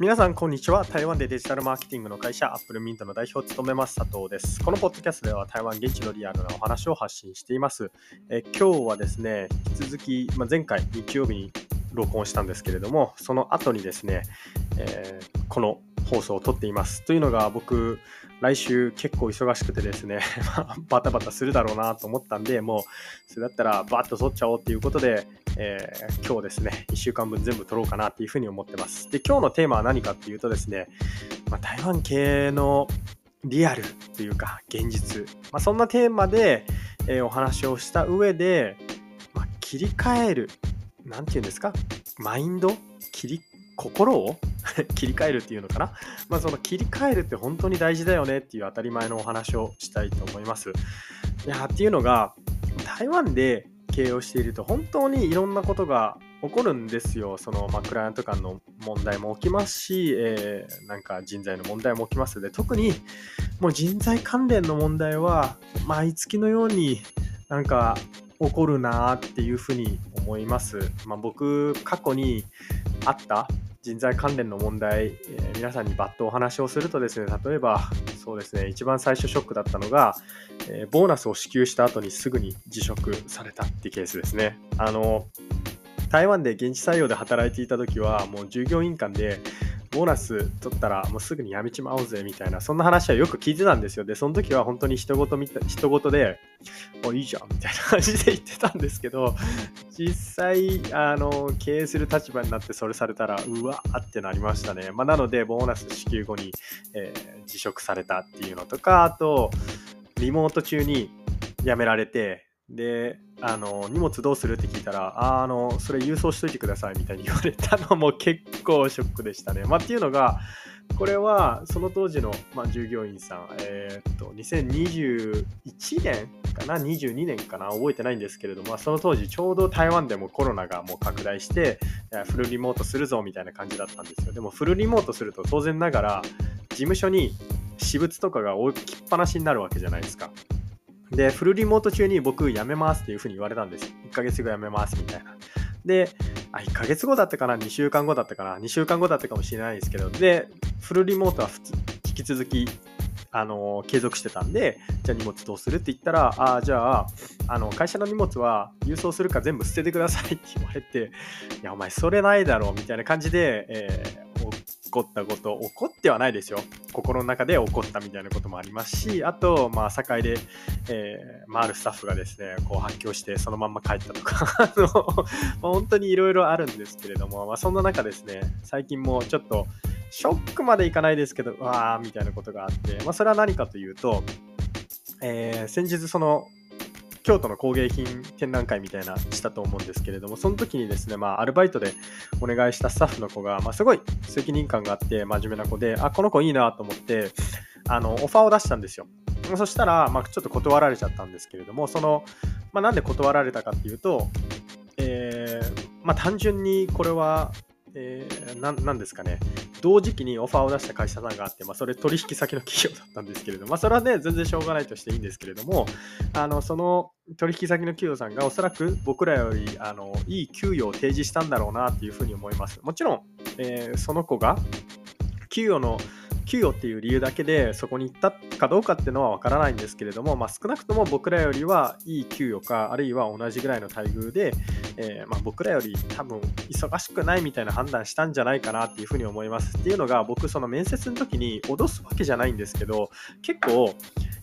皆さん、こんにちは。台湾でデジタルマーケティングの会社、アップルミントの代表を務めます佐藤です。このポッドキャストでは台湾現地のリアルなお話を発信しています。え今日はですね、引き続き、ま、前回日曜日に録音したんですけれども、その後にですね、えー、この放送を撮っています。というのが僕、来週結構忙しくてですね、バタバタするだろうなと思ったんで、もうそれだったらバッと撮っちゃおうということで、えー、今日ですね、1週間分全部撮ろうかなっていうふうに思ってます。で、今日のテーマは何かっていうとですね、まあ、台湾系のリアルというか現実、まあ、そんなテーマで、えー、お話をした上で、まあ、切り替える、なんていうんですか、マインド？切り、心を？切り替えるっていうのかな、まあ、その切り替えるって本当に大事だよねっていう当たり前のお話をしたいと思います。いやっていうのが台湾で経営をしていると本当にいろんなことが起こるんですよ。その、まあ、クライアント間の問題も起きますし、えー、なんか人材の問題も起きますので、特にもう人材関連の問題は毎月のようになんか起こるなっていうふうに思います。まあ、僕、過去にあった人材関連の問題、えー、皆さんにバッとお話をするとですね、例えば、そうですね、一番最初ショックだったのが、えー、ボーナスを支給した後にすぐに辞職されたってケースですね。あの、台湾で現地採用で働いていた時は、もう従業員間で、ボーナス取ったらもうすぐに辞めちまおうぜみたいな、そんな話はよく聞いてたんですよ。で、その時は本当に人事みた人事で、もういいじゃんみたいな感じで言ってたんですけど、実際、あの、経営する立場になってそれされたら、うわーってなりましたね。まあ、なので、ボーナス支給後に、えー、辞職されたっていうのとか、あと、リモート中に辞められて、で、あの、荷物どうするって聞いたら、ああの、それ郵送しといてくださいみたいに言われたの も結構ショックでしたね。まあ、っていうのが、これはその当時の、まあ、従業員さん、えー、っと、2021年かな、22年かな、覚えてないんですけれども、まあ、その当時ちょうど台湾でもコロナがもう拡大して、フルリモートするぞみたいな感じだったんですよ。でもフルリモートすると当然ながら、事務所に私物とかが置きっぱなしになるわけじゃないですか。で、フルリモート中に僕辞めますっていうふうに言われたんですよ。1ヶ月後辞めますみたいな。で、あ、1ヶ月後だったかな ?2 週間後だったかな ?2 週間後だったかもしれないですけど、で、フルリモートは普通、引き続き、あの継続してたんで、じゃあ荷物どうするって言ったら、ああじゃあ、あの、会社の荷物は郵送するか全部捨ててくださいって言われて、いや、お前それないだろうみたいな感じで、えー、怒ったこと、怒ってはないですよ。心の中で怒ったみたいなこともありますし、あと、まあ、境で、えー、まあ、あるスタッフがですね、こう発狂してそのまんま帰ったとか、あの、まあ、本当にいろいろあるんですけれども、まあ、そんな中ですね、最近もちょっと、ショックまでいかないですけど、わーみたいなことがあって、まあ、それは何かというと、えー、先日その京都の工芸品展覧会みたいなしたと思うんですけれども、その時にですね、まあ、アルバイトでお願いしたスタッフの子が、まあ、すごい責任感があって真面目な子で、あ、この子いいなと思って、あの、オファーを出したんですよ。そしたら、まあ、ちょっと断られちゃったんですけれども、その、まあ、なんで断られたかっていうと、え、まあ、単純にこれは、えー、なんですかね、同時期にオファーを出した会社さんがあって、まあ、それ取引先の企業だったんですけれども、まあ、それはね、全然しょうがないとしていいんですけれども、あのその取引先の企業さんがおそらく僕らよりあのいい給与を提示したんだろうなっていうふうに思います。もちろん、えー、その子が給与の給与っていう理由だけでそこに行ったかどうかっていうのはわからないんですけれども、まあ、少なくとも僕らよりはいい給与かあるいは同じぐらいの待遇で、えー、まあ、僕らより多分忙しくないみたいな判断したんじゃないかなっていうふうに思いますっていうのが僕その面接の時に脅すわけじゃないんですけど結構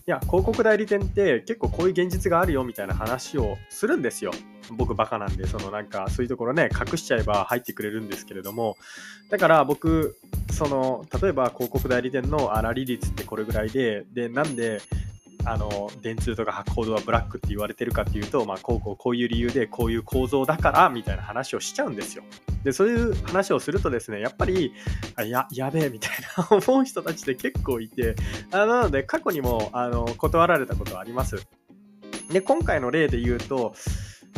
いや広告代理店って結構こういう現実があるよみたいな話をするんですよ。僕バカなんでそのなんかそういうところね隠しちゃえば入ってくれるんですけれども。だから僕その例えば広告代理店の粗利率ってこれぐらいででなんであの電通とかコードはブラックって言われてるかっていうと、まあ、こうこうこういう理由でこういう構造だからみたいな話をしちゃうんですよ。でそういう話をするとですねやっぱりあややべえみたいな 思う人たちって結構いてあなので過去にもあの断られたことはあります。で今回の例で言うと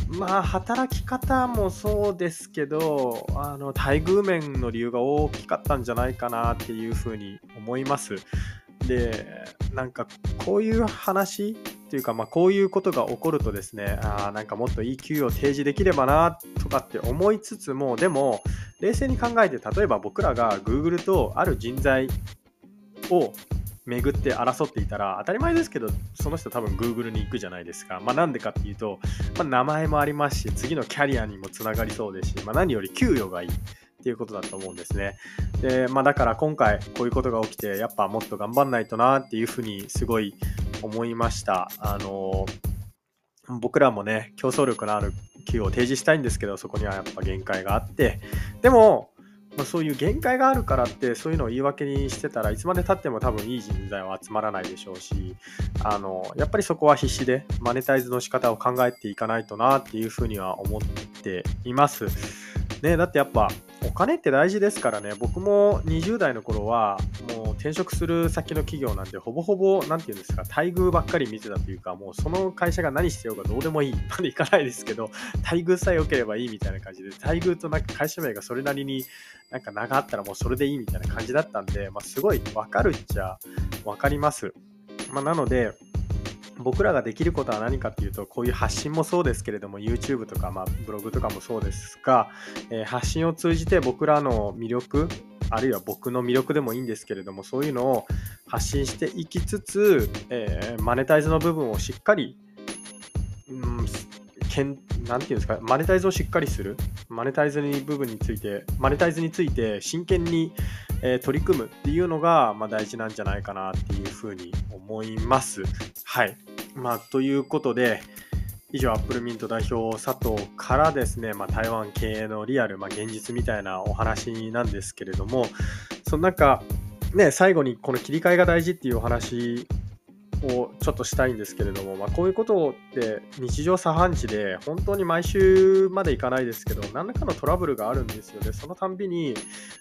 まあ働き方もそうですけどあの待遇面の理由が大きかったんじゃないかなっていうふうに思います。でなんかこういう話っっていうか、まあ、こういうことが起こるとですね、あなんかもっといい給与を提示できればなとかって思いつつも、でも、冷静に考えて、例えば僕らが Google とある人材を巡って争っていたら当たり前ですけどその人多分 Google に行くじゃないですか。まあ、なんでかっていうと、まあ、名前もありますし次のキャリアにもつながりそうですし、まあ、何より給与がいいっていうことだと思うんですね。で、まあ、だから今回こういうことが起きてやっぱもっと頑張んないとなっていうふうにすごい思いました。あの僕らもね競争力のある給与を提示したいんですけどそこにはやっぱ限界があってでもまあ、そういう限界があるからってそういうのを言い訳にしてたらいつまでたっても多分いい人材は集まらないでしょうしあのやっぱりそこは必死でマネタイズの仕方を考えていかないとなっていうふうには思っています。ね、だってやっぱお金って大事ですからね、僕も20代の頃は、もう転職する先の企業なんて、ほぼほぼ、なんていうんですか、待遇ばっかり見てたというか、もうその会社が何してようがどうでもいいまでいかないですけど、待遇さえ良ければいいみたいな感じで、待遇となんか会社名がそれなりになんか長あったらもうそれでいいみたいな感じだったんで、まあ、すごいわかるっちゃわかります。まあ、なので、僕らができることは何かっていうと、こういう発信もそうですけれども、YouTube とか、まあ、ブログとかもそうですが、えー、発信を通じて僕らの魅力、あるいは僕の魅力でもいいんですけれども、そういうのを発信していきつつ、えー、マネタイズの部分をしっかり、けんなていうんですか、マネタイズをしっかりする、マネタイズに部分について、マネタイズについて真剣に、えー、取り組むっていうのが、まあ、大事なんじゃないかなっていうふうに思います。はい。まあ、ということで、以上、アップルミント代表佐藤からですね、まあ、台湾経営のリアル、まあ、現実みたいなお話なんですけれども、その中、ね、最後にこの切り替えが大事っていうお話をちょっとしたいんですけれども、まあ、こういうことって日常茶飯事で本当に毎週までいかないですけど何らかのトラブルがあるんですよね。そのたんびに、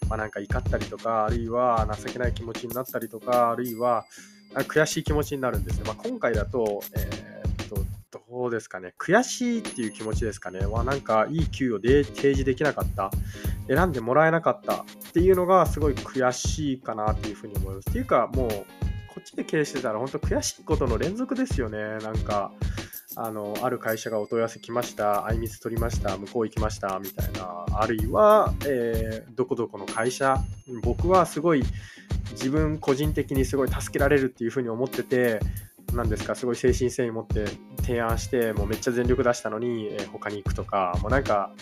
まあ、なんか怒ったりとかあるいは情けない気持ちになったりとかあるいは悔しい気持ちになるんですね、まあ、今回だと,、えー、っとどうですかね。悔しいっていう気持ちですかね。はなんかいい給与で提示できなかった。選んでもらえなかったっていうのがすごい悔しいかなっていうふうに思います。っていうかもうこっちで経営してたら本当悔しいことの連続ですよね。なんか、あの、ある会社がお問い合わせ来ました、あいみつ取りました、向こう行きました、みたいな、あるいは、えー、どこどこの会社、僕はすごい自分個人的にすごい助けられるっていうふうに思ってて、なんですか、すごい精神性に持って提案して、もうめっちゃ全力出したのに、えー、他に行くとか、もうなんか、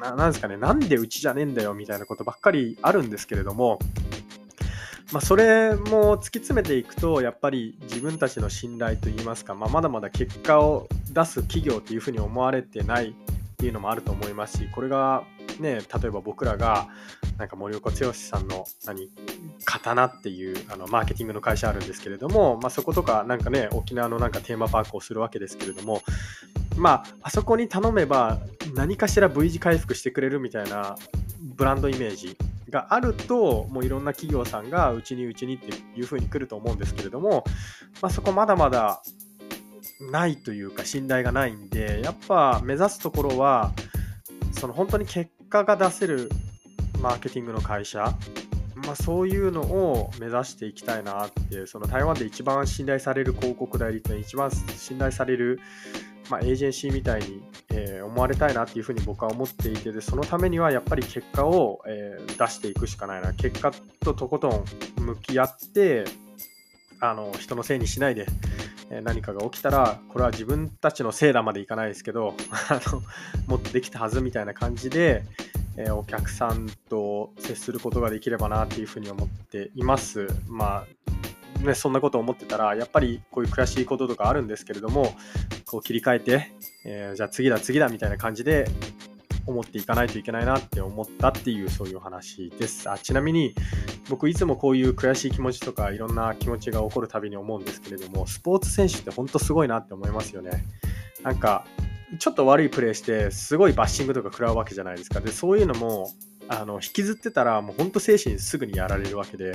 ななんですかね、なんでうちじゃねえんだよ。みたいなことばっかりあるんですけれども、まあ、それも突き詰めていくとやっぱり自分たちの信頼といいますか、まあ、まだまだ結果を出す企業っていうふうに思われてないっていうのもあると思いますしこれがね例えば僕らがなんか森岡剛さんの何刀っていうあのマーケティングの会社あるんですけれども、まあ、そことかなんかね沖縄のなんかテーマパークをするわけですけれどもまああそこに頼めば何かしら V 字回復してくれるみたいなブランドイメージがあると、もういろんな企業さんがうちにうちにっていうふうに来ると思うんですけれども、まあ、そこまだまだないというか信頼がないんで、やっぱ目指すところは、その本当に結果が出せるマーケティングの会社、まあ、そういうのを目指していきたいなって、その台湾で一番信頼される広告代理店、一番信頼されるまあ、エージェンシーみたいに、えー、思われたいなっていうふうに僕は思っていてでそのためにはやっぱり結果を、えー、出していくしかないな結果ととことん向き合ってあの人のせいにしないで、えー、何かが起きたらこれは自分たちのせいだまでいかないですけどあのもっとできたはずみたいな感じで、えお客さんと接することができればなっていうふうに思っています。まあね、そんなこと思ってたら、やっぱりこういう悔しいこととかあるんですけれども、こう切り替えて、えー、じゃあ次だ次だみたいな感じで思っていかないといけないなって思ったっていうそういう話です。あちなみに僕いつもこういう悔しい気持ちとかいろんな気持ちが起こるたびに思うんですけれども、スポーツ選手って本当すごいなって思いますよね。なんかちょっと悪いプレーしてすごいバッシングとか食らうわけじゃないですか。で、そういうのもあの引きずってたらもう本当精神すぐにやられるわけで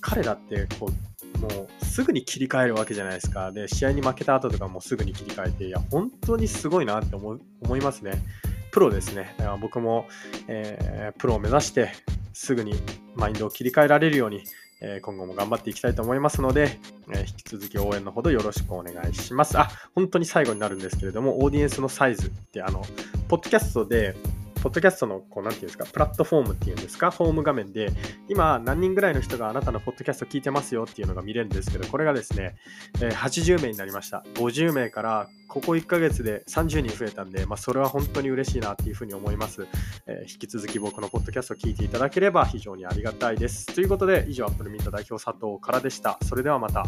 彼だってこうもうすぐに切り替えるわけじゃないですか。で試合に負けた後とかもすぐに切り替えていや本当にすごいなって思思いますね。プロですね。だから僕も、えー、プロを目指してすぐにマインドを切り替えられるように、え今後も頑張っていきたいと思いますので、え引き続き応援のほどよろしくお願いします。あ、本当に最後になるんですけれども、オーディエンスのサイズってあの、ポッドキャストでポッドキャストの、こう、なんていうんですか、プラットフォームっていうんですか、ホーム画面で、今、何人ぐらいの人があなたのポッドキャスト聞いてますよっていうのが見れるんですけど、これがですね、え、80名になりました。50名から、ここ1ヶ月で30人増えたんで、まあ、それは本当に嬉しいなっていうふうに思います。えー、引き続き僕のポッドキャストを聞いていただければ非常にありがたいです。ということで、以上、アップルミント代表佐藤からでした。それではまた。